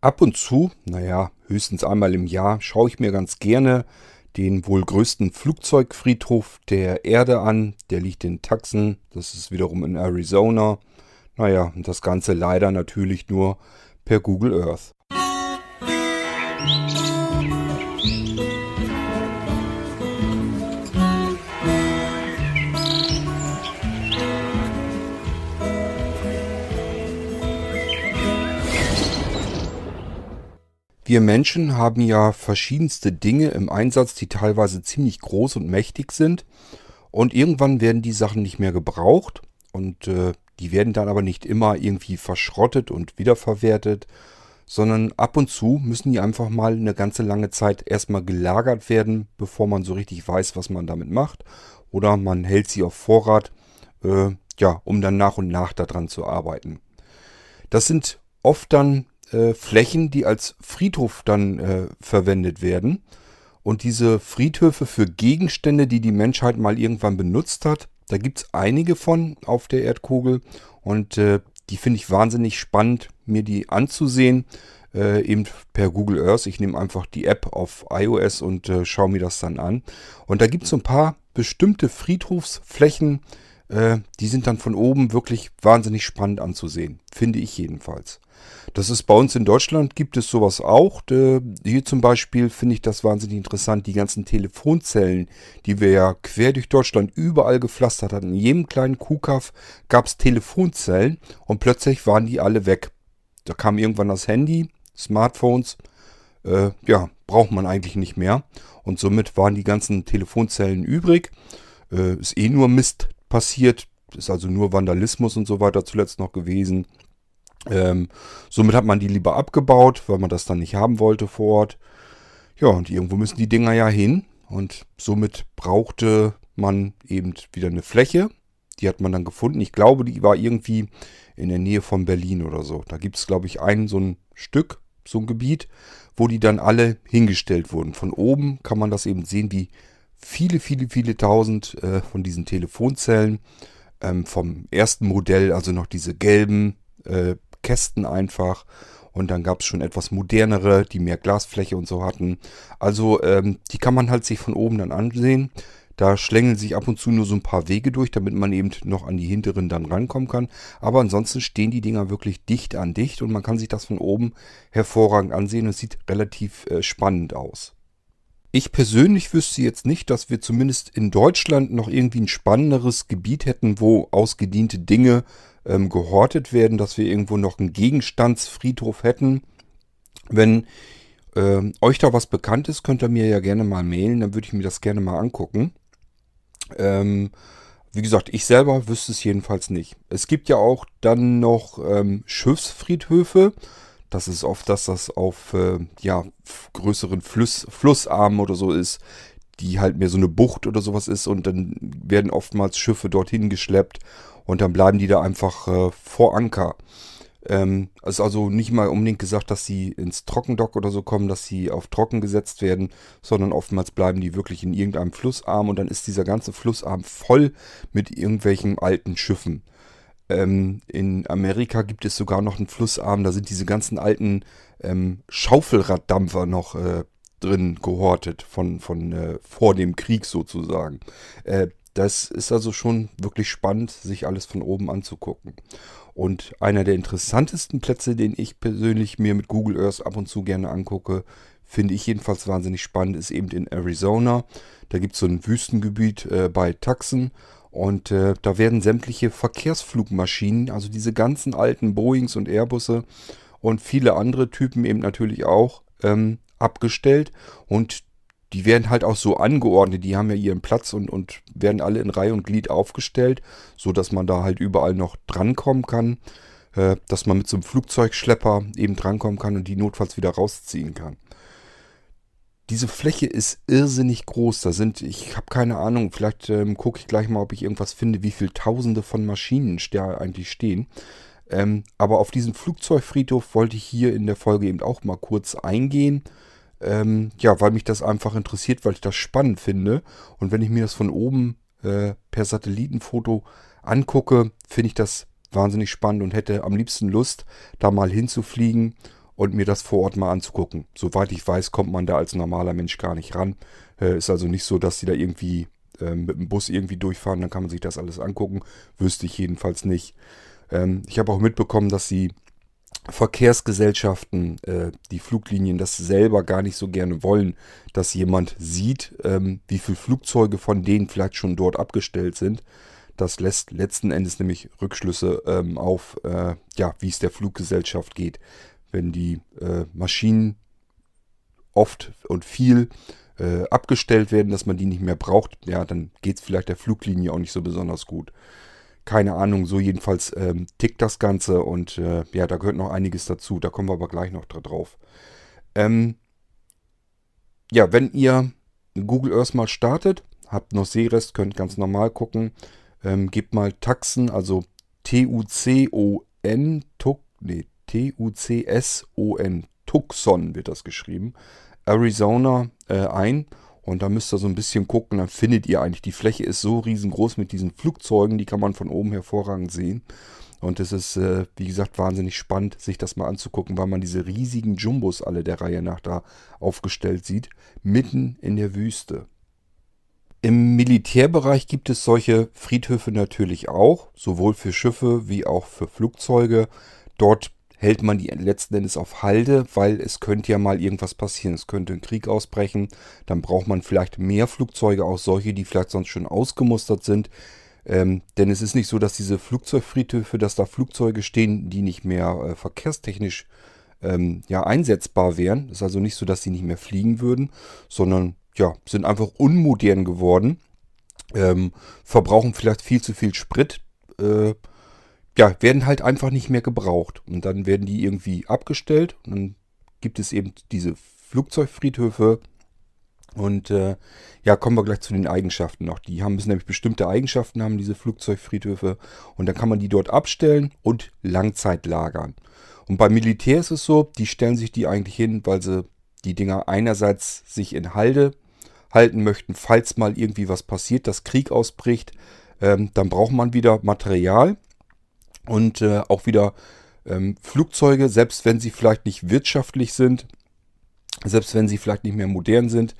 Ab und zu, naja, höchstens einmal im Jahr, schaue ich mir ganz gerne den wohl größten Flugzeugfriedhof der Erde an. Der liegt in Tucson, das ist wiederum in Arizona. Naja, und das Ganze leider natürlich nur per Google Earth. Wir Menschen haben ja verschiedenste Dinge im Einsatz, die teilweise ziemlich groß und mächtig sind. Und irgendwann werden die Sachen nicht mehr gebraucht. Und äh, die werden dann aber nicht immer irgendwie verschrottet und wiederverwertet, sondern ab und zu müssen die einfach mal eine ganze lange Zeit erstmal gelagert werden, bevor man so richtig weiß, was man damit macht. Oder man hält sie auf Vorrat, äh, ja, um dann nach und nach daran zu arbeiten. Das sind oft dann äh, Flächen, die als Friedhof dann äh, verwendet werden. Und diese Friedhöfe für Gegenstände, die die Menschheit mal irgendwann benutzt hat, da gibt es einige von auf der Erdkugel. Und äh, die finde ich wahnsinnig spannend, mir die anzusehen. Äh, eben per Google Earth. Ich nehme einfach die App auf iOS und äh, schaue mir das dann an. Und da gibt es so ein paar bestimmte Friedhofsflächen, äh, die sind dann von oben wirklich wahnsinnig spannend anzusehen. Finde ich jedenfalls. Das ist bei uns in Deutschland, gibt es sowas auch. Hier zum Beispiel finde ich das wahnsinnig interessant. Die ganzen Telefonzellen, die wir ja quer durch Deutschland überall gepflastert hatten. In jedem kleinen Kuhkaff gab es Telefonzellen und plötzlich waren die alle weg. Da kam irgendwann das Handy, Smartphones. Äh, ja, braucht man eigentlich nicht mehr. Und somit waren die ganzen Telefonzellen übrig. Äh, ist eh nur Mist passiert. Ist also nur Vandalismus und so weiter zuletzt noch gewesen. Ähm, somit hat man die lieber abgebaut, weil man das dann nicht haben wollte vor Ort. Ja, und irgendwo müssen die Dinger ja hin. Und somit brauchte man eben wieder eine Fläche. Die hat man dann gefunden. Ich glaube, die war irgendwie in der Nähe von Berlin oder so. Da gibt es, glaube ich, ein so ein Stück, so ein Gebiet, wo die dann alle hingestellt wurden. Von oben kann man das eben sehen, wie viele, viele, viele tausend äh, von diesen Telefonzellen ähm, vom ersten Modell, also noch diese gelben äh, Kästen einfach. Und dann gab es schon etwas modernere, die mehr Glasfläche und so hatten. Also ähm, die kann man halt sich von oben dann ansehen. Da schlängeln sich ab und zu nur so ein paar Wege durch, damit man eben noch an die hinteren dann rankommen kann. Aber ansonsten stehen die Dinger wirklich dicht an dicht und man kann sich das von oben hervorragend ansehen. Es sieht relativ äh, spannend aus. Ich persönlich wüsste jetzt nicht, dass wir zumindest in Deutschland noch irgendwie ein spannenderes Gebiet hätten, wo ausgediente Dinge ähm, gehortet werden, dass wir irgendwo noch einen Gegenstandsfriedhof hätten. Wenn äh, euch da was bekannt ist, könnt ihr mir ja gerne mal mailen, dann würde ich mir das gerne mal angucken. Ähm, wie gesagt, ich selber wüsste es jedenfalls nicht. Es gibt ja auch dann noch ähm, Schiffsfriedhöfe. Das ist oft, dass das auf äh, ja, größeren Fluss, Flussarmen oder so ist, die halt mehr so eine Bucht oder sowas ist und dann werden oftmals Schiffe dorthin geschleppt und dann bleiben die da einfach äh, vor Anker. Ähm, ist also nicht mal unbedingt gesagt, dass sie ins Trockendock oder so kommen, dass sie auf Trocken gesetzt werden, sondern oftmals bleiben die wirklich in irgendeinem Flussarm und dann ist dieser ganze Flussarm voll mit irgendwelchen alten Schiffen. Ähm, in Amerika gibt es sogar noch einen Flussarm, da sind diese ganzen alten ähm, Schaufelraddampfer noch äh, drin gehortet, von, von äh, vor dem Krieg sozusagen. Äh, das ist also schon wirklich spannend, sich alles von oben anzugucken. Und einer der interessantesten Plätze, den ich persönlich mir mit Google Earth ab und zu gerne angucke, finde ich jedenfalls wahnsinnig spannend, ist eben in Arizona. Da gibt es so ein Wüstengebiet äh, bei Tucson und äh, da werden sämtliche Verkehrsflugmaschinen, also diese ganzen alten Boeings und Airbusse und viele andere Typen eben natürlich auch ähm, abgestellt. Und die werden halt auch so angeordnet, die haben ja ihren Platz und, und werden alle in Reihe und Glied aufgestellt, so dass man da halt überall noch drankommen kann, äh, dass man mit so einem Flugzeugschlepper eben drankommen kann und die notfalls wieder rausziehen kann. Diese Fläche ist irrsinnig groß. Da sind, ich habe keine Ahnung, vielleicht ähm, gucke ich gleich mal, ob ich irgendwas finde, wie viele Tausende von Maschinen da eigentlich stehen. Ähm, aber auf diesen Flugzeugfriedhof wollte ich hier in der Folge eben auch mal kurz eingehen ähm, ja, weil mich das einfach interessiert, weil ich das spannend finde. Und wenn ich mir das von oben äh, per Satellitenfoto angucke, finde ich das wahnsinnig spannend und hätte am liebsten Lust, da mal hinzufliegen und mir das vor Ort mal anzugucken. Soweit ich weiß, kommt man da als normaler Mensch gar nicht ran. Äh, ist also nicht so, dass sie da irgendwie äh, mit dem Bus irgendwie durchfahren, dann kann man sich das alles angucken. Wüsste ich jedenfalls nicht. Ähm, ich habe auch mitbekommen, dass sie Verkehrsgesellschaften, äh, die Fluglinien das selber gar nicht so gerne wollen, dass jemand sieht, ähm, wie viele Flugzeuge von denen vielleicht schon dort abgestellt sind. Das lässt letzten Endes nämlich Rückschlüsse ähm, auf, äh, ja, wie es der Fluggesellschaft geht. Wenn die äh, Maschinen oft und viel äh, abgestellt werden, dass man die nicht mehr braucht, ja, dann geht es vielleicht der Fluglinie auch nicht so besonders gut. Keine Ahnung, so jedenfalls ähm, tickt das Ganze und äh, ja, da gehört noch einiges dazu. Da kommen wir aber gleich noch drauf. Ähm, ja, wenn ihr Google Earth mal startet, habt noch Seerest, könnt ganz normal gucken. Ähm, gebt mal Taxen, also T-U-C-O-N, nee, T-U-C-S-O-N, Tucson wird das geschrieben, Arizona äh, ein und da müsst ihr so ein bisschen gucken, dann findet ihr eigentlich, die Fläche ist so riesengroß mit diesen Flugzeugen, die kann man von oben hervorragend sehen. Und es ist, äh, wie gesagt, wahnsinnig spannend, sich das mal anzugucken, weil man diese riesigen Jumbos alle der Reihe nach da aufgestellt sieht, mitten in der Wüste. Im Militärbereich gibt es solche Friedhöfe natürlich auch, sowohl für Schiffe wie auch für Flugzeuge. Dort hält man die letzten Endes auf Halde, weil es könnte ja mal irgendwas passieren. Es könnte ein Krieg ausbrechen. Dann braucht man vielleicht mehr Flugzeuge, auch solche, die vielleicht sonst schon ausgemustert sind. Ähm, denn es ist nicht so, dass diese Flugzeugfriedhöfe, dass da Flugzeuge stehen, die nicht mehr äh, verkehrstechnisch ähm, ja, einsetzbar wären. Es ist also nicht so, dass sie nicht mehr fliegen würden, sondern ja, sind einfach unmodern geworden. Ähm, verbrauchen vielleicht viel zu viel Sprit. Äh, ja, werden halt einfach nicht mehr gebraucht. Und dann werden die irgendwie abgestellt. Und dann gibt es eben diese Flugzeugfriedhöfe. Und äh, ja, kommen wir gleich zu den Eigenschaften noch. Die haben nämlich bestimmte Eigenschaften, haben diese Flugzeugfriedhöfe. Und dann kann man die dort abstellen und Langzeit lagern. Und beim Militär ist es so, die stellen sich die eigentlich hin, weil sie die Dinger einerseits sich in Halde halten möchten, falls mal irgendwie was passiert, dass Krieg ausbricht. Ähm, dann braucht man wieder Material und äh, auch wieder ähm, Flugzeuge, selbst wenn sie vielleicht nicht wirtschaftlich sind, selbst wenn sie vielleicht nicht mehr modern sind,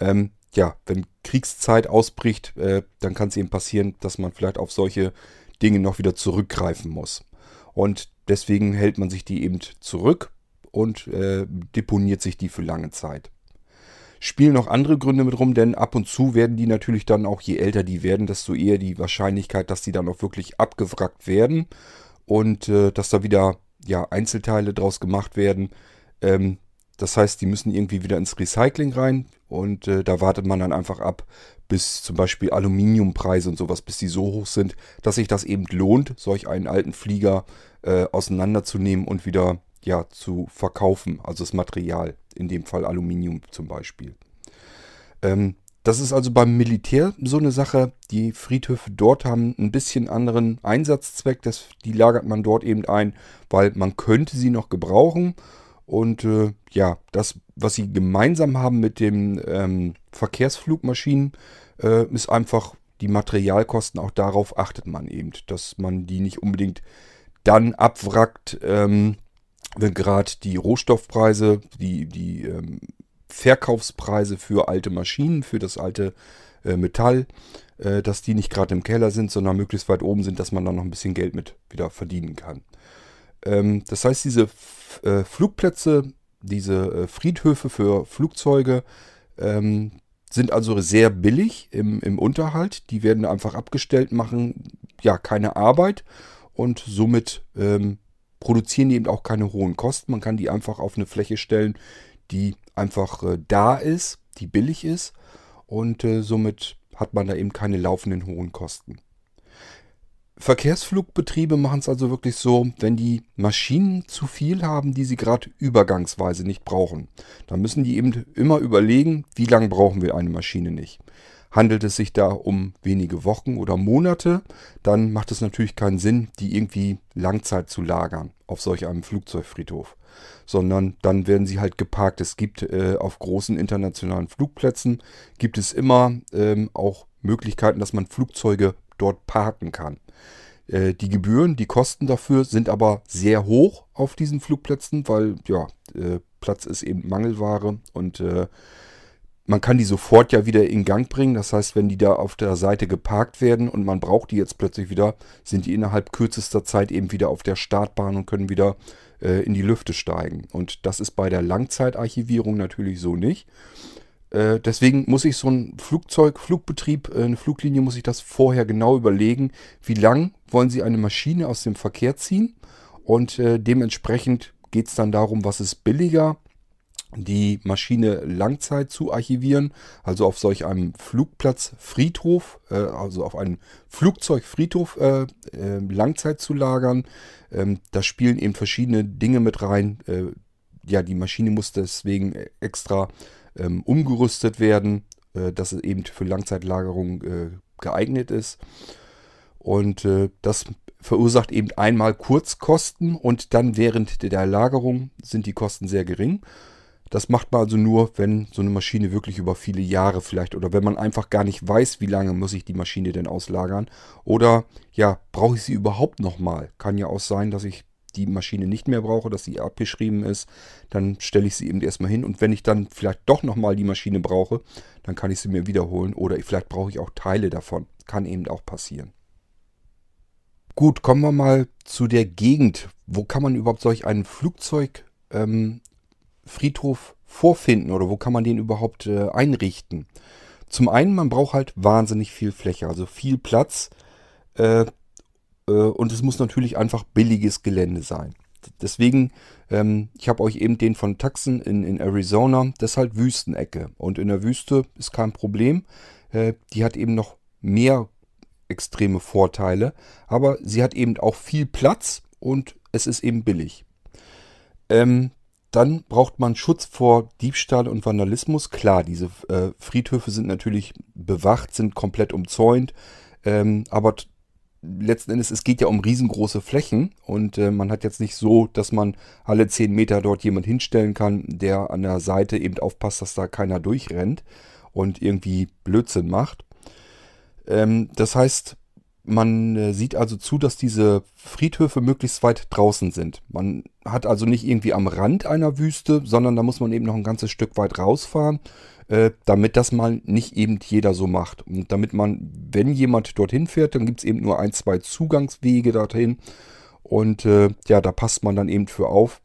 ähm, ja, wenn Kriegszeit ausbricht, äh, dann kann es eben passieren, dass man vielleicht auf solche Dinge noch wieder zurückgreifen muss. Und deswegen hält man sich die eben zurück und äh, deponiert sich die für lange Zeit. Spielen noch andere Gründe mit rum, denn ab und zu werden die natürlich dann auch, je älter die werden, desto eher die Wahrscheinlichkeit, dass die dann auch wirklich abgewrackt werden und äh, dass da wieder ja, Einzelteile draus gemacht werden. Ähm, das heißt, die müssen irgendwie wieder ins Recycling rein und äh, da wartet man dann einfach ab, bis zum Beispiel Aluminiumpreise und sowas, bis die so hoch sind, dass sich das eben lohnt, solch einen alten Flieger äh, auseinanderzunehmen und wieder ja, zu verkaufen, also das Material, in dem Fall Aluminium zum Beispiel. Ähm, das ist also beim Militär so eine Sache. Die Friedhöfe dort haben ein bisschen anderen Einsatzzweck. Das, die lagert man dort eben ein, weil man könnte sie noch gebrauchen. Und äh, ja, das, was sie gemeinsam haben mit den ähm, Verkehrsflugmaschinen, äh, ist einfach die Materialkosten. Auch darauf achtet man eben, dass man die nicht unbedingt dann abwrackt, ähm, wenn gerade die Rohstoffpreise, die, die ähm, Verkaufspreise für alte Maschinen, für das alte äh, Metall, äh, dass die nicht gerade im Keller sind, sondern möglichst weit oben sind, dass man dann noch ein bisschen Geld mit wieder verdienen kann. Ähm, das heißt, diese F äh, Flugplätze, diese äh, Friedhöfe für Flugzeuge ähm, sind also sehr billig im, im Unterhalt. Die werden einfach abgestellt, machen ja keine Arbeit und somit ähm, produzieren eben auch keine hohen Kosten. Man kann die einfach auf eine Fläche stellen, die einfach äh, da ist, die billig ist und äh, somit hat man da eben keine laufenden hohen Kosten. Verkehrsflugbetriebe machen es also wirklich so, wenn die Maschinen zu viel haben, die sie gerade übergangsweise nicht brauchen, dann müssen die eben immer überlegen, wie lange brauchen wir eine Maschine nicht. Handelt es sich da um wenige Wochen oder Monate, dann macht es natürlich keinen Sinn, die irgendwie Langzeit zu lagern auf solch einem Flugzeugfriedhof. Sondern dann werden sie halt geparkt. Es gibt äh, auf großen internationalen Flugplätzen gibt es immer ähm, auch Möglichkeiten, dass man Flugzeuge dort parken kann. Äh, die Gebühren, die Kosten dafür sind aber sehr hoch auf diesen Flugplätzen, weil ja, äh, Platz ist eben Mangelware und äh, man kann die sofort ja wieder in Gang bringen. Das heißt, wenn die da auf der Seite geparkt werden und man braucht die jetzt plötzlich wieder, sind die innerhalb kürzester Zeit eben wieder auf der Startbahn und können wieder äh, in die Lüfte steigen. Und das ist bei der Langzeitarchivierung natürlich so nicht. Äh, deswegen muss ich so ein Flugzeug, Flugbetrieb, äh, eine Fluglinie, muss ich das vorher genau überlegen, wie lang wollen Sie eine Maschine aus dem Verkehr ziehen. Und äh, dementsprechend geht es dann darum, was ist billiger die Maschine Langzeit zu archivieren, also auf solch einem Flugplatz Friedhof, äh, also auf einem Flugzeugfriedhof äh, äh, Langzeit zu lagern. Ähm, da spielen eben verschiedene Dinge mit rein. Äh, ja, die Maschine muss deswegen extra ähm, umgerüstet werden, äh, dass es eben für Langzeitlagerung äh, geeignet ist. Und das verursacht eben einmal Kurzkosten und dann während der Lagerung sind die Kosten sehr gering. Das macht man also nur, wenn so eine Maschine wirklich über viele Jahre vielleicht oder wenn man einfach gar nicht weiß, wie lange muss ich die Maschine denn auslagern. Oder ja, brauche ich sie überhaupt nochmal? Kann ja auch sein, dass ich die Maschine nicht mehr brauche, dass sie abgeschrieben ist. Dann stelle ich sie eben erstmal hin und wenn ich dann vielleicht doch nochmal die Maschine brauche, dann kann ich sie mir wiederholen oder vielleicht brauche ich auch Teile davon. Kann eben auch passieren. Gut, kommen wir mal zu der Gegend. Wo kann man überhaupt solch ein Flugzeug ähm, Friedhof vorfinden oder wo kann man den überhaupt äh, einrichten? Zum einen, man braucht halt wahnsinnig viel Fläche, also viel Platz. Äh, äh, und es muss natürlich einfach billiges Gelände sein. Deswegen, ähm, ich habe euch eben den von Tucson in, in Arizona, das ist halt Wüstenecke. Und in der Wüste ist kein Problem. Äh, die hat eben noch mehr extreme Vorteile. Aber sie hat eben auch viel Platz und es ist eben billig. Ähm, dann braucht man Schutz vor Diebstahl und Vandalismus. Klar, diese äh, Friedhöfe sind natürlich bewacht, sind komplett umzäunt. Ähm, aber letzten Endes, es geht ja um riesengroße Flächen und äh, man hat jetzt nicht so, dass man alle 10 Meter dort jemand hinstellen kann, der an der Seite eben aufpasst, dass da keiner durchrennt und irgendwie Blödsinn macht. Ähm, das heißt, man äh, sieht also zu, dass diese Friedhöfe möglichst weit draußen sind. Man hat also nicht irgendwie am Rand einer Wüste, sondern da muss man eben noch ein ganzes Stück weit rausfahren, äh, damit das mal nicht eben jeder so macht. Und damit man, wenn jemand dorthin fährt, dann gibt es eben nur ein, zwei Zugangswege dorthin. Und äh, ja, da passt man dann eben für auf,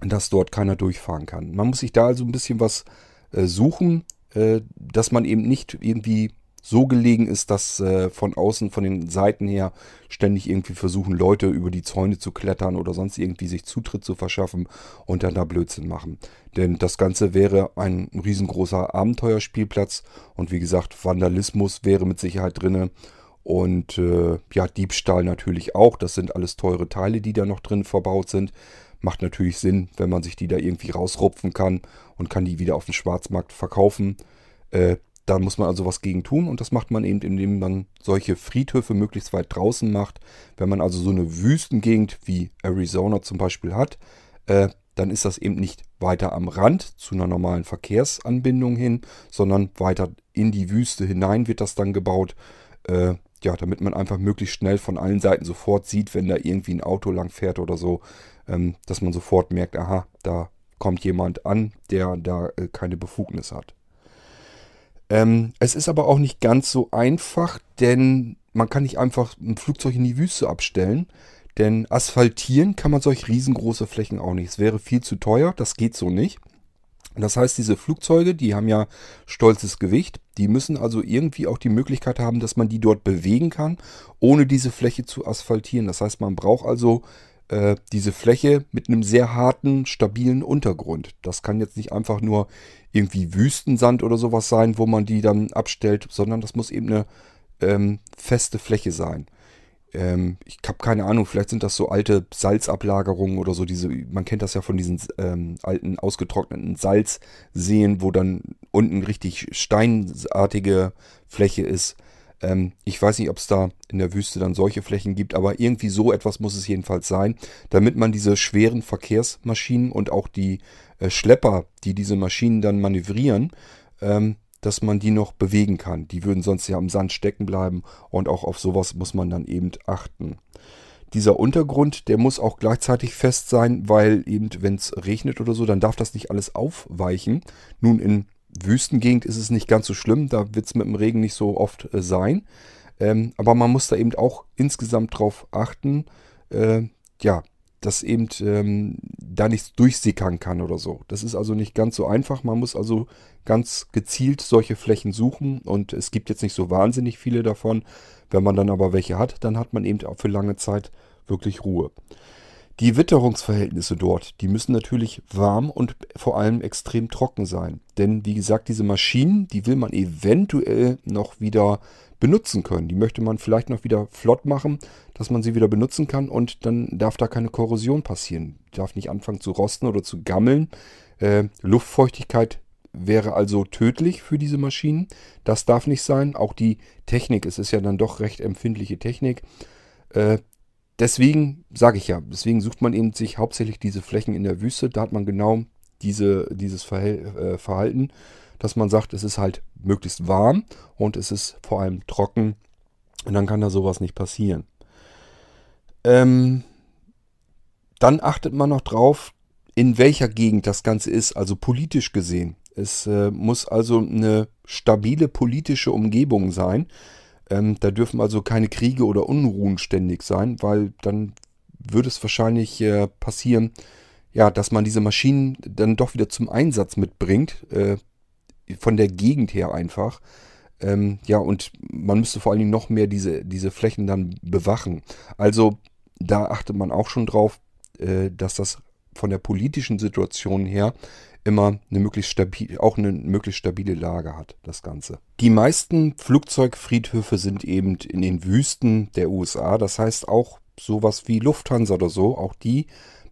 dass dort keiner durchfahren kann. Man muss sich da also ein bisschen was äh, suchen, äh, dass man eben nicht irgendwie so gelegen ist, dass äh, von außen, von den Seiten her ständig irgendwie versuchen, Leute über die Zäune zu klettern oder sonst irgendwie sich Zutritt zu verschaffen und dann da Blödsinn machen. Denn das Ganze wäre ein riesengroßer Abenteuerspielplatz und wie gesagt, Vandalismus wäre mit Sicherheit drinne. Und äh, ja, Diebstahl natürlich auch. Das sind alles teure Teile, die da noch drin verbaut sind. Macht natürlich Sinn, wenn man sich die da irgendwie rausrupfen kann und kann die wieder auf dem Schwarzmarkt verkaufen. Äh, da muss man also was gegen tun und das macht man eben, indem man solche Friedhöfe möglichst weit draußen macht. Wenn man also so eine Wüstengegend wie Arizona zum Beispiel hat, äh, dann ist das eben nicht weiter am Rand zu einer normalen Verkehrsanbindung hin, sondern weiter in die Wüste hinein wird das dann gebaut. Äh, ja, damit man einfach möglichst schnell von allen Seiten sofort sieht, wenn da irgendwie ein Auto lang fährt oder so, ähm, dass man sofort merkt, aha, da kommt jemand an, der da äh, keine Befugnis hat. Ähm, es ist aber auch nicht ganz so einfach, denn man kann nicht einfach ein Flugzeug in die Wüste abstellen. Denn asphaltieren kann man solch riesengroße Flächen auch nicht. Es wäre viel zu teuer, das geht so nicht. Das heißt, diese Flugzeuge, die haben ja stolzes Gewicht. Die müssen also irgendwie auch die Möglichkeit haben, dass man die dort bewegen kann, ohne diese Fläche zu asphaltieren. Das heißt, man braucht also äh, diese Fläche mit einem sehr harten, stabilen Untergrund. Das kann jetzt nicht einfach nur irgendwie Wüstensand oder sowas sein, wo man die dann abstellt, sondern das muss eben eine ähm, feste Fläche sein. Ähm, ich habe keine Ahnung, vielleicht sind das so alte Salzablagerungen oder so. Diese, man kennt das ja von diesen ähm, alten ausgetrockneten Salzseen, wo dann unten richtig steinartige Fläche ist. Ähm, ich weiß nicht, ob es da in der Wüste dann solche Flächen gibt, aber irgendwie so etwas muss es jedenfalls sein, damit man diese schweren Verkehrsmaschinen und auch die äh, Schlepper, die diese Maschinen dann manövrieren, ähm, dass man die noch bewegen kann. Die würden sonst ja am Sand stecken bleiben und auch auf sowas muss man dann eben achten. Dieser Untergrund, der muss auch gleichzeitig fest sein, weil eben, wenn es regnet oder so, dann darf das nicht alles aufweichen. Nun, in Wüstengegend ist es nicht ganz so schlimm, da wird es mit dem Regen nicht so oft äh, sein. Ähm, aber man muss da eben auch insgesamt drauf achten, äh, ja, dass eben ähm, da nichts durchsickern kann oder so. Das ist also nicht ganz so einfach. Man muss also ganz gezielt solche Flächen suchen und es gibt jetzt nicht so wahnsinnig viele davon. Wenn man dann aber welche hat, dann hat man eben auch für lange Zeit wirklich Ruhe. Die Witterungsverhältnisse dort, die müssen natürlich warm und vor allem extrem trocken sein. Denn wie gesagt, diese Maschinen, die will man eventuell noch wieder benutzen können. Die möchte man vielleicht noch wieder flott machen, dass man sie wieder benutzen kann und dann darf da keine Korrosion passieren. Die darf nicht anfangen zu rosten oder zu gammeln. Äh, Luftfeuchtigkeit wäre also tödlich für diese Maschinen. Das darf nicht sein. Auch die Technik, es ist ja dann doch recht empfindliche Technik. Äh, deswegen sage ich ja, deswegen sucht man eben sich hauptsächlich diese Flächen in der Wüste. Da hat man genau diese, dieses äh, Verhalten, dass man sagt, es ist halt möglichst warm und es ist vor allem trocken. Und dann kann da sowas nicht passieren. Ähm, dann achtet man noch drauf, in welcher Gegend das Ganze ist, also politisch gesehen. Es äh, muss also eine stabile politische Umgebung sein. Ähm, da dürfen also keine Kriege oder Unruhen ständig sein, weil dann würde es wahrscheinlich äh, passieren, ja, dass man diese Maschinen dann doch wieder zum Einsatz mitbringt, äh, von der Gegend her einfach. Ähm, ja, und man müsste vor allen Dingen noch mehr diese, diese Flächen dann bewachen. Also da achtet man auch schon drauf, äh, dass das von der politischen Situation her immer eine möglichst stabil, auch eine möglichst stabile Lage hat, das Ganze. Die meisten Flugzeugfriedhöfe sind eben in den Wüsten der USA. Das heißt auch sowas wie Lufthansa oder so, auch die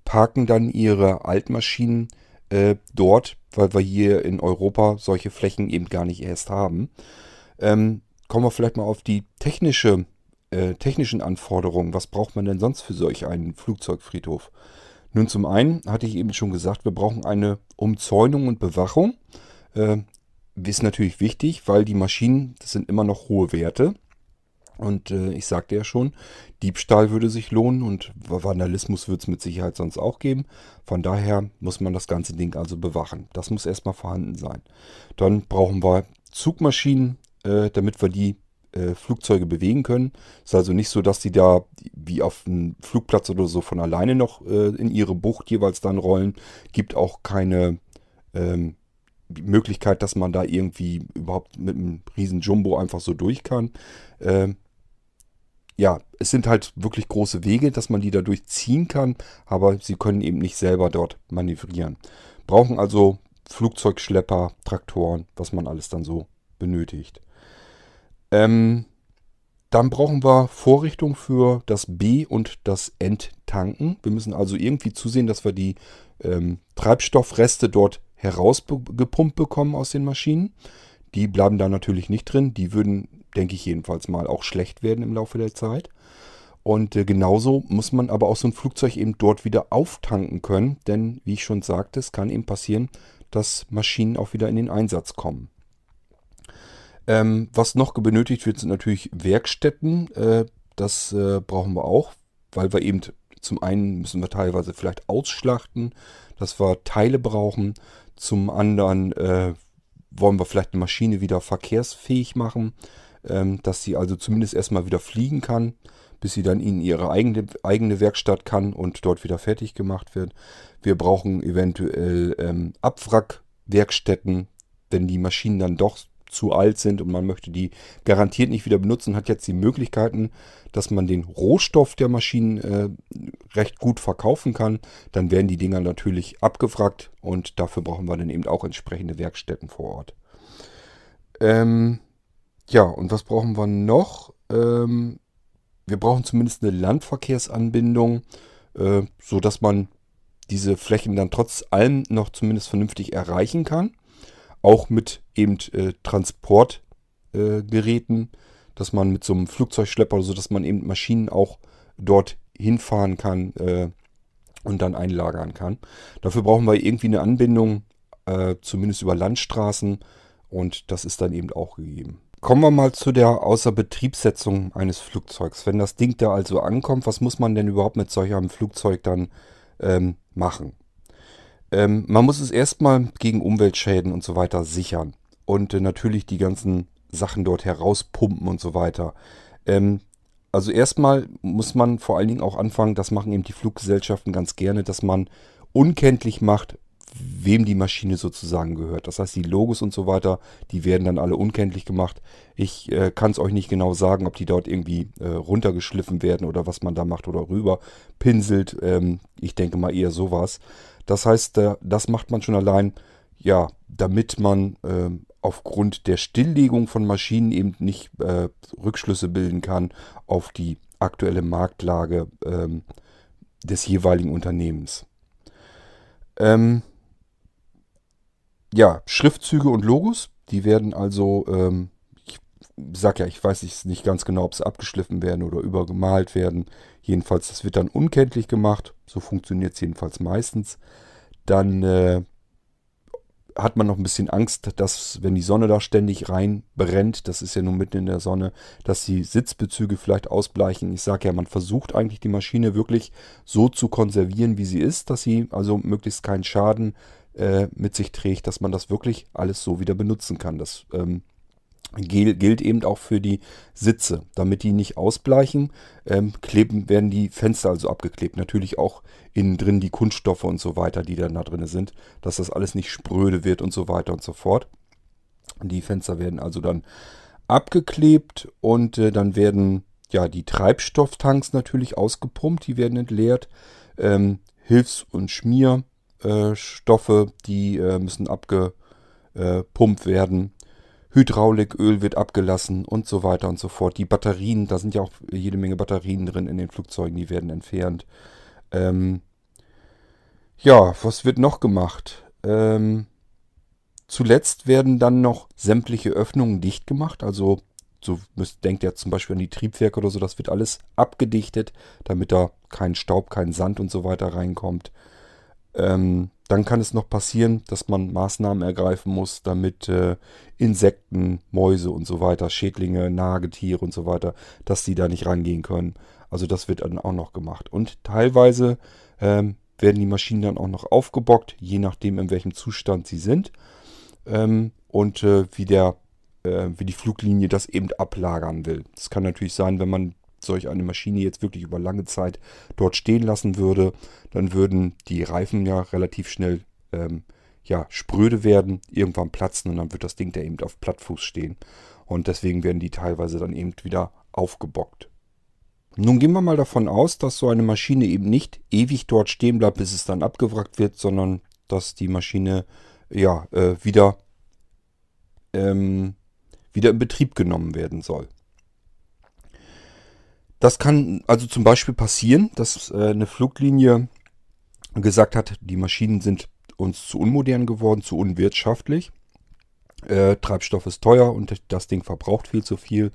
parken dann ihre Altmaschinen äh, dort, weil wir hier in Europa solche Flächen eben gar nicht erst haben. Ähm, kommen wir vielleicht mal auf die technische, äh, technischen Anforderungen. Was braucht man denn sonst für solch einen Flugzeugfriedhof? Nun zum einen hatte ich eben schon gesagt, wir brauchen eine Umzäunung und Bewachung. Äh, ist natürlich wichtig, weil die Maschinen, das sind immer noch hohe Werte. Und äh, ich sagte ja schon, Diebstahl würde sich lohnen und Vandalismus wird es mit Sicherheit sonst auch geben. Von daher muss man das ganze Ding also bewachen. Das muss erstmal vorhanden sein. Dann brauchen wir Zugmaschinen, äh, damit wir die äh, Flugzeuge bewegen können. Es ist also nicht so, dass die da wie auf einem Flugplatz oder so von alleine noch äh, in ihre Bucht jeweils dann rollen. Gibt auch keine ähm, Möglichkeit, dass man da irgendwie überhaupt mit einem riesen Jumbo einfach so durch kann. Ähm, ja, es sind halt wirklich große Wege, dass man die dadurch ziehen kann, aber sie können eben nicht selber dort manövrieren. Brauchen also Flugzeugschlepper, Traktoren, was man alles dann so benötigt. Ähm, dann brauchen wir Vorrichtungen für das B- und das Endtanken. Wir müssen also irgendwie zusehen, dass wir die ähm, Treibstoffreste dort herausgepumpt bekommen aus den Maschinen. Die bleiben da natürlich nicht drin. Die würden, denke ich jedenfalls mal, auch schlecht werden im Laufe der Zeit. Und äh, genauso muss man aber auch so ein Flugzeug eben dort wieder auftanken können. Denn, wie ich schon sagte, es kann eben passieren, dass Maschinen auch wieder in den Einsatz kommen. Ähm, was noch benötigt wird, sind natürlich Werkstätten. Äh, das äh, brauchen wir auch, weil wir eben zum einen müssen wir teilweise vielleicht ausschlachten, dass wir Teile brauchen. Zum anderen äh, wollen wir vielleicht eine Maschine wieder verkehrsfähig machen, ähm, dass sie also zumindest erstmal wieder fliegen kann, bis sie dann in ihre eigene, eigene Werkstatt kann und dort wieder fertig gemacht wird. Wir brauchen eventuell ähm, Abwrackwerkstätten, wenn die Maschinen dann doch zu alt sind und man möchte die garantiert nicht wieder benutzen, hat jetzt die Möglichkeiten, dass man den Rohstoff der Maschinen äh, recht gut verkaufen kann. Dann werden die Dinger natürlich abgefragt und dafür brauchen wir dann eben auch entsprechende Werkstätten vor Ort. Ähm, ja, und was brauchen wir noch? Ähm, wir brauchen zumindest eine Landverkehrsanbindung, äh, so man diese Flächen dann trotz allem noch zumindest vernünftig erreichen kann auch mit eben äh, Transportgeräten, äh, dass man mit so einem Flugzeugschlepper oder so, dass man eben Maschinen auch dort hinfahren kann äh, und dann einlagern kann. Dafür brauchen wir irgendwie eine Anbindung, äh, zumindest über Landstraßen Und das ist dann eben auch gegeben. Kommen wir mal zu der Außerbetriebssetzung eines Flugzeugs. Wenn das Ding da also ankommt, was muss man denn überhaupt mit solch einem Flugzeug dann ähm, machen? Ähm, man muss es erstmal gegen Umweltschäden und so weiter sichern. Und äh, natürlich die ganzen Sachen dort herauspumpen und so weiter. Ähm, also erstmal muss man vor allen Dingen auch anfangen, das machen eben die Fluggesellschaften ganz gerne, dass man unkenntlich macht, wem die Maschine sozusagen gehört. Das heißt, die Logos und so weiter, die werden dann alle unkenntlich gemacht. Ich äh, kann es euch nicht genau sagen, ob die dort irgendwie äh, runtergeschliffen werden oder was man da macht oder rüber pinselt. Ähm, ich denke mal eher sowas. Das heißt, äh, das macht man schon allein, ja, damit man ähm, aufgrund der Stilllegung von Maschinen eben nicht äh, Rückschlüsse bilden kann auf die aktuelle Marktlage ähm, des jeweiligen Unternehmens. Ähm, ja, Schriftzüge und Logos, die werden also, ähm, ich sag ja, ich weiß nicht ganz genau, ob sie abgeschliffen werden oder übergemalt werden. Jedenfalls, das wird dann unkenntlich gemacht. So funktioniert es jedenfalls meistens. Dann äh, hat man noch ein bisschen Angst, dass, wenn die Sonne da ständig rein brennt, das ist ja nun mitten in der Sonne, dass die Sitzbezüge vielleicht ausbleichen. Ich sage ja, man versucht eigentlich die Maschine wirklich so zu konservieren, wie sie ist, dass sie also möglichst keinen Schaden äh, mit sich trägt, dass man das wirklich alles so wieder benutzen kann. Das ähm, gilt eben auch für die Sitze. Damit die nicht ausbleichen, ähm, kleben, werden die Fenster also abgeklebt. Natürlich auch innen drin die Kunststoffe und so weiter, die dann da drin sind, dass das alles nicht spröde wird und so weiter und so fort. Die Fenster werden also dann abgeklebt und äh, dann werden ja die Treibstofftanks natürlich ausgepumpt, die werden entleert. Ähm, Hilfs- und Schmierstoffe, die äh, müssen abgepumpt werden. Hydrauliköl wird abgelassen und so weiter und so fort. Die Batterien, da sind ja auch jede Menge Batterien drin in den Flugzeugen, die werden entfernt. Ähm, ja, was wird noch gemacht? Ähm, zuletzt werden dann noch sämtliche Öffnungen dicht gemacht. Also so müsst, denkt ihr zum Beispiel an die Triebwerke oder so, das wird alles abgedichtet, damit da kein Staub, kein Sand und so weiter reinkommt. Ähm, dann kann es noch passieren, dass man Maßnahmen ergreifen muss, damit äh, Insekten, Mäuse und so weiter, Schädlinge, Nagetiere und so weiter, dass die da nicht rangehen können. Also das wird dann auch noch gemacht. Und teilweise ähm, werden die Maschinen dann auch noch aufgebockt, je nachdem in welchem Zustand sie sind ähm, und äh, wie der äh, wie die Fluglinie das eben ablagern will. Es kann natürlich sein, wenn man solch eine Maschine jetzt wirklich über lange Zeit dort stehen lassen würde, dann würden die Reifen ja relativ schnell ähm, ja, spröde werden, irgendwann platzen und dann wird das Ding da eben auf Plattfuß stehen. Und deswegen werden die teilweise dann eben wieder aufgebockt. Nun gehen wir mal davon aus, dass so eine Maschine eben nicht ewig dort stehen bleibt, bis es dann abgewrackt wird, sondern dass die Maschine ja äh, wieder, ähm, wieder in Betrieb genommen werden soll. Das kann also zum Beispiel passieren, dass äh, eine Fluglinie gesagt hat, die Maschinen sind uns zu unmodern geworden, zu unwirtschaftlich. Äh, Treibstoff ist teuer und das Ding verbraucht viel zu viel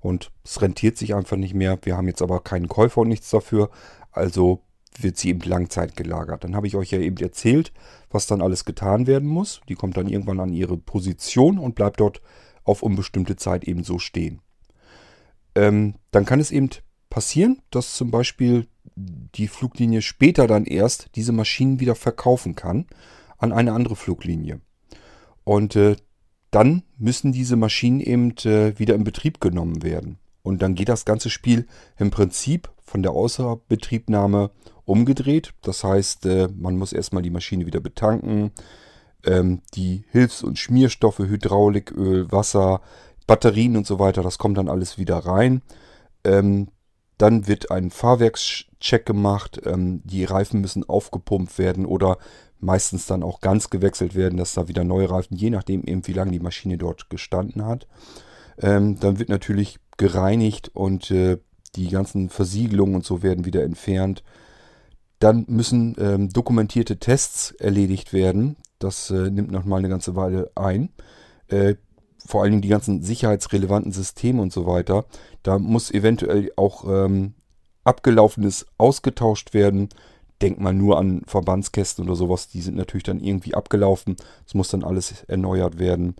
und es rentiert sich einfach nicht mehr. Wir haben jetzt aber keinen Käufer und nichts dafür, also wird sie eben Langzeit gelagert. Dann habe ich euch ja eben erzählt, was dann alles getan werden muss. Die kommt dann irgendwann an ihre Position und bleibt dort auf unbestimmte Zeit eben so stehen. Ähm, dann kann es eben passieren, dass zum Beispiel die Fluglinie später dann erst diese Maschinen wieder verkaufen kann an eine andere Fluglinie. Und äh, dann müssen diese Maschinen eben äh, wieder in Betrieb genommen werden. Und dann geht das ganze Spiel im Prinzip von der Außerbetriebnahme umgedreht. Das heißt, äh, man muss erstmal die Maschine wieder betanken. Ähm, die Hilfs- und Schmierstoffe, Hydrauliköl, Wasser, Batterien und so weiter, das kommt dann alles wieder rein. Ähm, dann wird ein Fahrwerkscheck gemacht. Ähm, die Reifen müssen aufgepumpt werden oder meistens dann auch ganz gewechselt werden, dass da wieder neue Reifen, je nachdem eben wie lange die Maschine dort gestanden hat. Ähm, dann wird natürlich gereinigt und äh, die ganzen Versiegelungen und so werden wieder entfernt. Dann müssen ähm, dokumentierte Tests erledigt werden. Das äh, nimmt nochmal eine ganze Weile ein. Äh, vor allen Dingen die ganzen sicherheitsrelevanten Systeme und so weiter, da muss eventuell auch ähm, abgelaufenes ausgetauscht werden. Denkt mal nur an Verbandskästen oder sowas, die sind natürlich dann irgendwie abgelaufen. Es muss dann alles erneuert werden.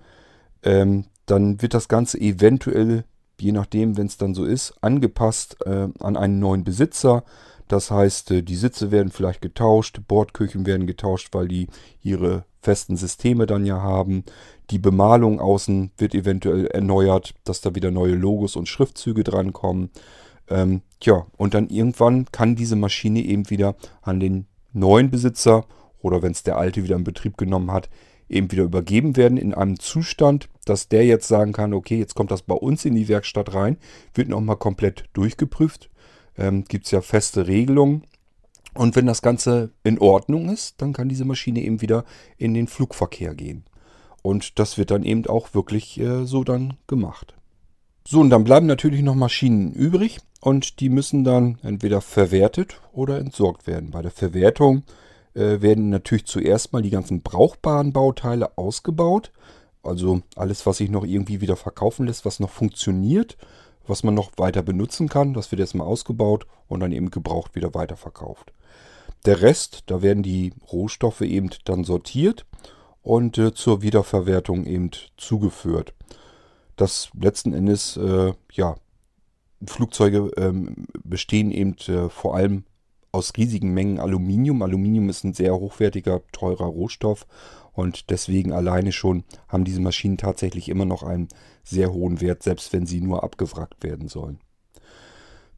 ähm, dann wird das Ganze eventuell, je nachdem, wenn es dann so ist, angepasst äh, an einen neuen Besitzer. Das heißt, äh, die Sitze werden vielleicht getauscht, Bordküchen werden getauscht, weil die ihre festen Systeme dann ja haben. Die Bemalung außen wird eventuell erneuert, dass da wieder neue Logos und Schriftzüge drankommen. Ähm, tja, und dann irgendwann kann diese Maschine eben wieder an den neuen Besitzer oder wenn es der alte wieder in Betrieb genommen hat, eben wieder übergeben werden in einem Zustand, dass der jetzt sagen kann, okay, jetzt kommt das bei uns in die Werkstatt rein, wird nochmal komplett durchgeprüft. Ähm, Gibt es ja feste Regelungen. Und wenn das Ganze in Ordnung ist, dann kann diese Maschine eben wieder in den Flugverkehr gehen. Und das wird dann eben auch wirklich äh, so dann gemacht. So, und dann bleiben natürlich noch Maschinen übrig und die müssen dann entweder verwertet oder entsorgt werden. Bei der Verwertung äh, werden natürlich zuerst mal die ganzen brauchbaren Bauteile ausgebaut. Also alles, was sich noch irgendwie wieder verkaufen lässt, was noch funktioniert, was man noch weiter benutzen kann, das wird erstmal ausgebaut und dann eben gebraucht wieder weiterverkauft. Der Rest, da werden die Rohstoffe eben dann sortiert und äh, zur Wiederverwertung eben zugeführt. Das letzten Endes, äh, ja, Flugzeuge ähm, bestehen eben äh, vor allem aus riesigen Mengen Aluminium. Aluminium ist ein sehr hochwertiger, teurer Rohstoff und deswegen alleine schon haben diese Maschinen tatsächlich immer noch einen sehr hohen Wert, selbst wenn sie nur abgewrackt werden sollen.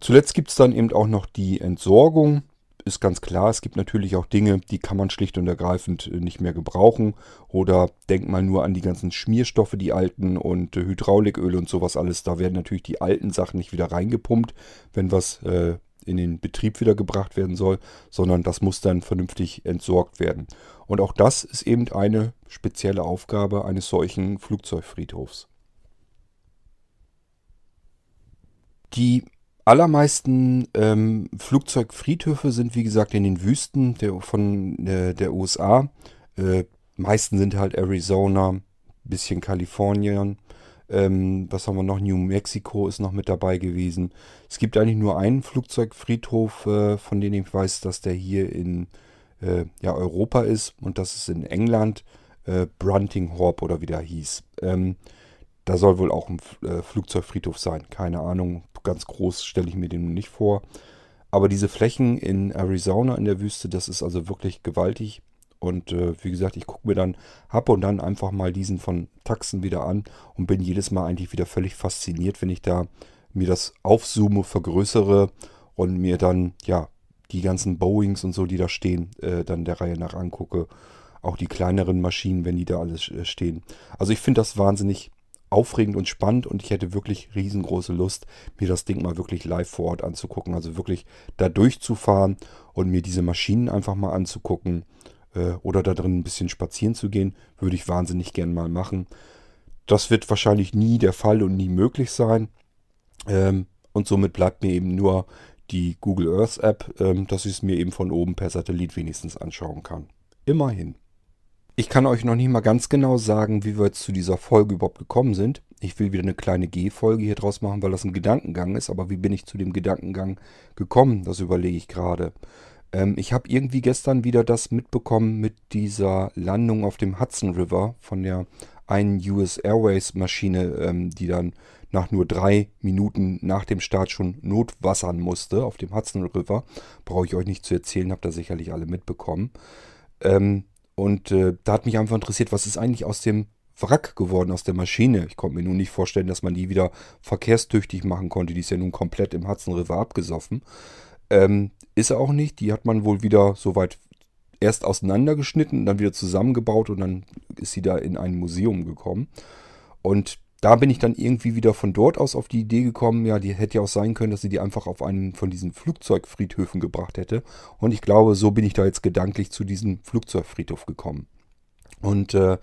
Zuletzt gibt es dann eben auch noch die Entsorgung. Ist ganz klar, es gibt natürlich auch Dinge, die kann man schlicht und ergreifend nicht mehr gebrauchen. Oder denkt mal nur an die ganzen Schmierstoffe, die alten und Hydrauliköl und sowas alles. Da werden natürlich die alten Sachen nicht wieder reingepumpt, wenn was äh, in den Betrieb wieder gebracht werden soll, sondern das muss dann vernünftig entsorgt werden. Und auch das ist eben eine spezielle Aufgabe eines solchen Flugzeugfriedhofs. Die allermeisten ähm, Flugzeugfriedhöfe sind wie gesagt in den Wüsten der, von äh, der USA. Äh, meisten sind halt Arizona, bisschen Kalifornien, ähm, was haben wir noch? New Mexico ist noch mit dabei gewesen. Es gibt eigentlich nur einen Flugzeugfriedhof, äh, von dem ich weiß, dass der hier in äh, ja, Europa ist. Und das ist in England. Äh, Bruntinghorpe oder wie der hieß. Ähm, da soll wohl auch ein äh, Flugzeugfriedhof sein. Keine Ahnung. Ganz groß stelle ich mir den nicht vor. Aber diese Flächen in Arizona in der Wüste, das ist also wirklich gewaltig. Und äh, wie gesagt, ich gucke mir dann ab und dann einfach mal diesen von Taxen wieder an und bin jedes Mal eigentlich wieder völlig fasziniert, wenn ich da mir das aufzoome, vergrößere und mir dann, ja, die ganzen Boeings und so, die da stehen, äh, dann der Reihe nach angucke. Auch die kleineren Maschinen, wenn die da alles äh, stehen. Also ich finde das wahnsinnig aufregend und spannend und ich hätte wirklich riesengroße Lust, mir das Ding mal wirklich live vor Ort anzugucken. Also wirklich da durchzufahren und mir diese Maschinen einfach mal anzugucken äh, oder da drin ein bisschen spazieren zu gehen, würde ich wahnsinnig gern mal machen. Das wird wahrscheinlich nie der Fall und nie möglich sein. Ähm, und somit bleibt mir eben nur die Google Earth App, ähm, dass ich es mir eben von oben per Satellit wenigstens anschauen kann. Immerhin. Ich kann euch noch nicht mal ganz genau sagen, wie wir jetzt zu dieser Folge überhaupt gekommen sind. Ich will wieder eine kleine G-Folge hier draus machen, weil das ein Gedankengang ist. Aber wie bin ich zu dem Gedankengang gekommen? Das überlege ich gerade. Ähm, ich habe irgendwie gestern wieder das mitbekommen mit dieser Landung auf dem Hudson River von der einen US Airways Maschine, ähm, die dann nach nur drei Minuten nach dem Start schon notwassern musste auf dem Hudson River. Brauche ich euch nicht zu erzählen, habt ihr sicherlich alle mitbekommen. Ähm, und äh, da hat mich einfach interessiert, was ist eigentlich aus dem Wrack geworden, aus der Maschine. Ich konnte mir nun nicht vorstellen, dass man die wieder verkehrstüchtig machen konnte. Die ist ja nun komplett im Hudson River abgesoffen. Ähm, ist er auch nicht. Die hat man wohl wieder soweit erst auseinandergeschnitten, dann wieder zusammengebaut und dann ist sie da in ein Museum gekommen. Und da bin ich dann irgendwie wieder von dort aus auf die Idee gekommen, ja, die hätte ja auch sein können, dass sie die einfach auf einen von diesen Flugzeugfriedhöfen gebracht hätte. Und ich glaube, so bin ich da jetzt gedanklich zu diesem Flugzeugfriedhof gekommen. Und äh,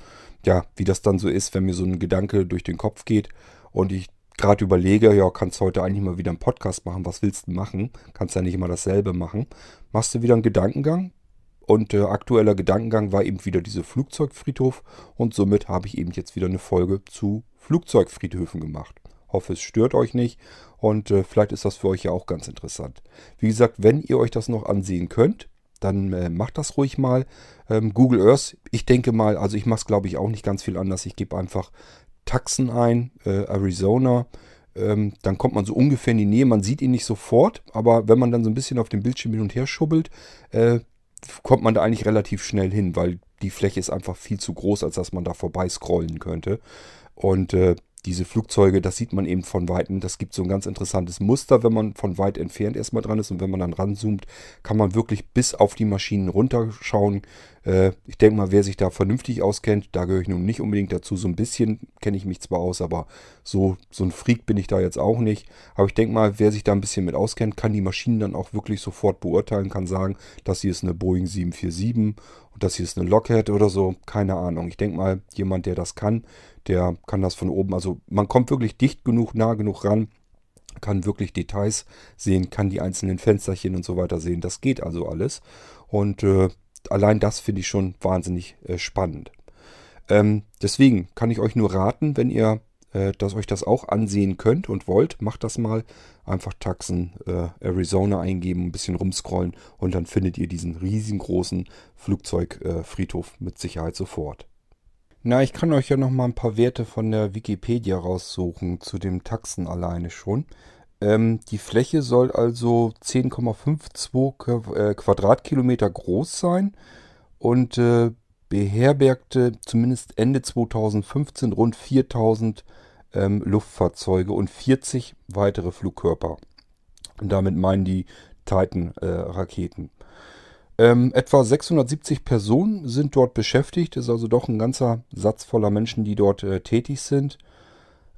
ja, wie das dann so ist, wenn mir so ein Gedanke durch den Kopf geht und ich gerade überlege, ja, kannst heute eigentlich mal wieder einen Podcast machen, was willst du machen? Kannst ja nicht immer dasselbe machen. Machst du wieder einen Gedankengang? Und äh, aktueller Gedankengang war eben wieder dieser Flugzeugfriedhof und somit habe ich eben jetzt wieder eine Folge zu Flugzeugfriedhöfen gemacht. Hoffe, es stört euch nicht und äh, vielleicht ist das für euch ja auch ganz interessant. Wie gesagt, wenn ihr euch das noch ansehen könnt, dann äh, macht das ruhig mal. Ähm, Google Earth, ich denke mal, also ich mache es glaube ich auch nicht ganz viel anders. Ich gebe einfach Taxen ein, äh, Arizona. Ähm, dann kommt man so ungefähr in die Nähe. Man sieht ihn nicht sofort, aber wenn man dann so ein bisschen auf dem Bildschirm hin und her schubbelt, äh, kommt man da eigentlich relativ schnell hin, weil die Fläche ist einfach viel zu groß, als dass man da vorbei scrollen könnte. Und äh, diese Flugzeuge, das sieht man eben von Weitem. Das gibt so ein ganz interessantes Muster, wenn man von weit entfernt erstmal dran ist. Und wenn man dann ranzoomt, kann man wirklich bis auf die Maschinen runterschauen. Äh, ich denke mal, wer sich da vernünftig auskennt, da gehöre ich nun nicht unbedingt dazu. So ein bisschen kenne ich mich zwar aus, aber so, so ein Freak bin ich da jetzt auch nicht. Aber ich denke mal, wer sich da ein bisschen mit auskennt, kann die Maschinen dann auch wirklich sofort beurteilen, kann sagen, das hier ist eine Boeing 747 und das hier ist eine Lockheed oder so. Keine Ahnung. Ich denke mal, jemand, der das kann, der kann das von oben, also man kommt wirklich dicht genug, nah genug ran, kann wirklich Details sehen, kann die einzelnen Fensterchen und so weiter sehen. Das geht also alles. Und äh, allein das finde ich schon wahnsinnig äh, spannend. Ähm, deswegen kann ich euch nur raten, wenn ihr äh, dass euch das auch ansehen könnt und wollt, macht das mal. Einfach Taxen äh, Arizona eingeben, ein bisschen rumscrollen und dann findet ihr diesen riesengroßen Flugzeugfriedhof mit Sicherheit sofort. Na, ich kann euch ja noch mal ein paar Werte von der Wikipedia raussuchen zu dem Taxen alleine schon. Ähm, die Fläche soll also 10,52 äh, Quadratkilometer groß sein und äh, beherbergte zumindest Ende 2015 rund 4000 ähm, Luftfahrzeuge und 40 weitere Flugkörper. Und damit meinen die Titan-Raketen. Äh, ähm, etwa 670 Personen sind dort beschäftigt. Ist also doch ein ganzer Satz voller Menschen, die dort äh, tätig sind.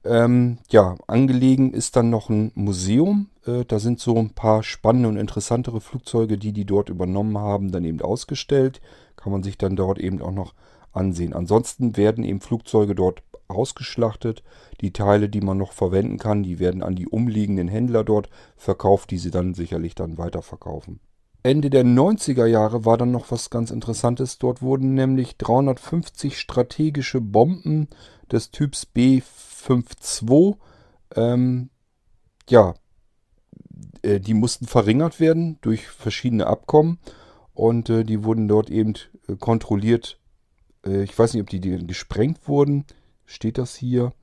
Ähm, ja, angelegen ist dann noch ein Museum. Äh, da sind so ein paar spannende und interessantere Flugzeuge, die die dort übernommen haben, dann eben ausgestellt. Kann man sich dann dort eben auch noch ansehen. Ansonsten werden eben Flugzeuge dort ausgeschlachtet. Die Teile, die man noch verwenden kann, die werden an die umliegenden Händler dort verkauft, die sie dann sicherlich dann weiterverkaufen. Ende der 90er Jahre war dann noch was ganz Interessantes. Dort wurden nämlich 350 strategische Bomben des Typs B52, ähm, ja, äh, die mussten verringert werden durch verschiedene Abkommen und äh, die wurden dort eben äh, kontrolliert. Äh, ich weiß nicht, ob die, die gesprengt wurden. Steht das hier?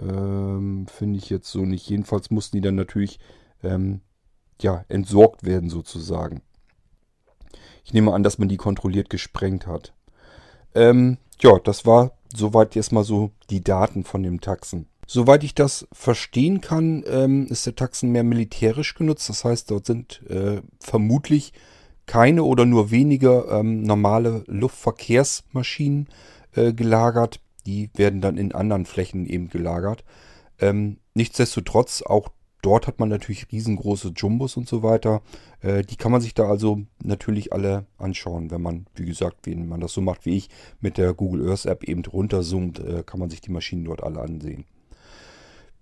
Ähm, Finde ich jetzt so nicht. Jedenfalls mussten die dann natürlich ähm, ja, entsorgt werden sozusagen. Ich nehme an, dass man die kontrolliert gesprengt hat. Ähm, ja, das war soweit erstmal so die Daten von dem Taxen. Soweit ich das verstehen kann, ähm, ist der Taxen mehr militärisch genutzt. Das heißt, dort sind äh, vermutlich keine oder nur wenige ähm, normale Luftverkehrsmaschinen äh, gelagert. Die werden dann in anderen Flächen eben gelagert. Ähm, nichtsdestotrotz, auch Dort hat man natürlich riesengroße Jumbos und so weiter. Äh, die kann man sich da also natürlich alle anschauen, wenn man, wie gesagt, wenn man das so macht wie ich, mit der Google Earth App eben runterzoomt, äh, kann man sich die Maschinen dort alle ansehen.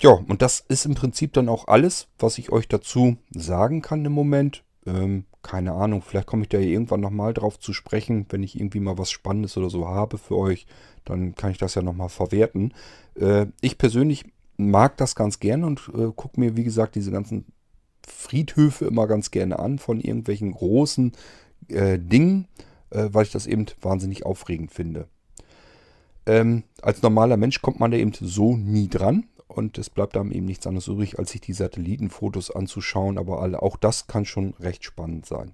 Ja, und das ist im Prinzip dann auch alles, was ich euch dazu sagen kann im Moment. Ähm, keine Ahnung, vielleicht komme ich da irgendwann nochmal drauf zu sprechen, wenn ich irgendwie mal was Spannendes oder so habe für euch, dann kann ich das ja nochmal verwerten. Äh, ich persönlich mag das ganz gerne und äh, gucke mir, wie gesagt, diese ganzen Friedhöfe immer ganz gerne an von irgendwelchen großen äh, Dingen, äh, weil ich das eben wahnsinnig aufregend finde. Ähm, als normaler Mensch kommt man da eben so nie dran und es bleibt einem eben nichts anderes übrig, als sich die Satellitenfotos anzuschauen, aber alle, auch das kann schon recht spannend sein.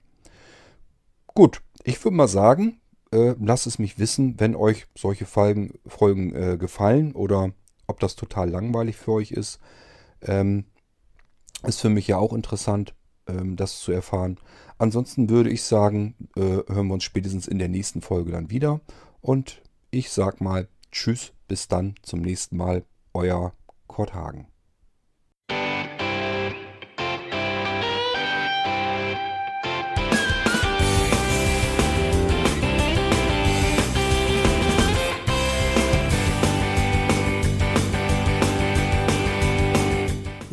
Gut, ich würde mal sagen, äh, lasst es mich wissen, wenn euch solche Folgen, Folgen äh, gefallen oder ob das total langweilig für euch ist, ähm, ist für mich ja auch interessant, ähm, das zu erfahren. Ansonsten würde ich sagen, äh, hören wir uns spätestens in der nächsten Folge dann wieder. Und ich sag mal Tschüss, bis dann zum nächsten Mal. Euer Kurt Hagen.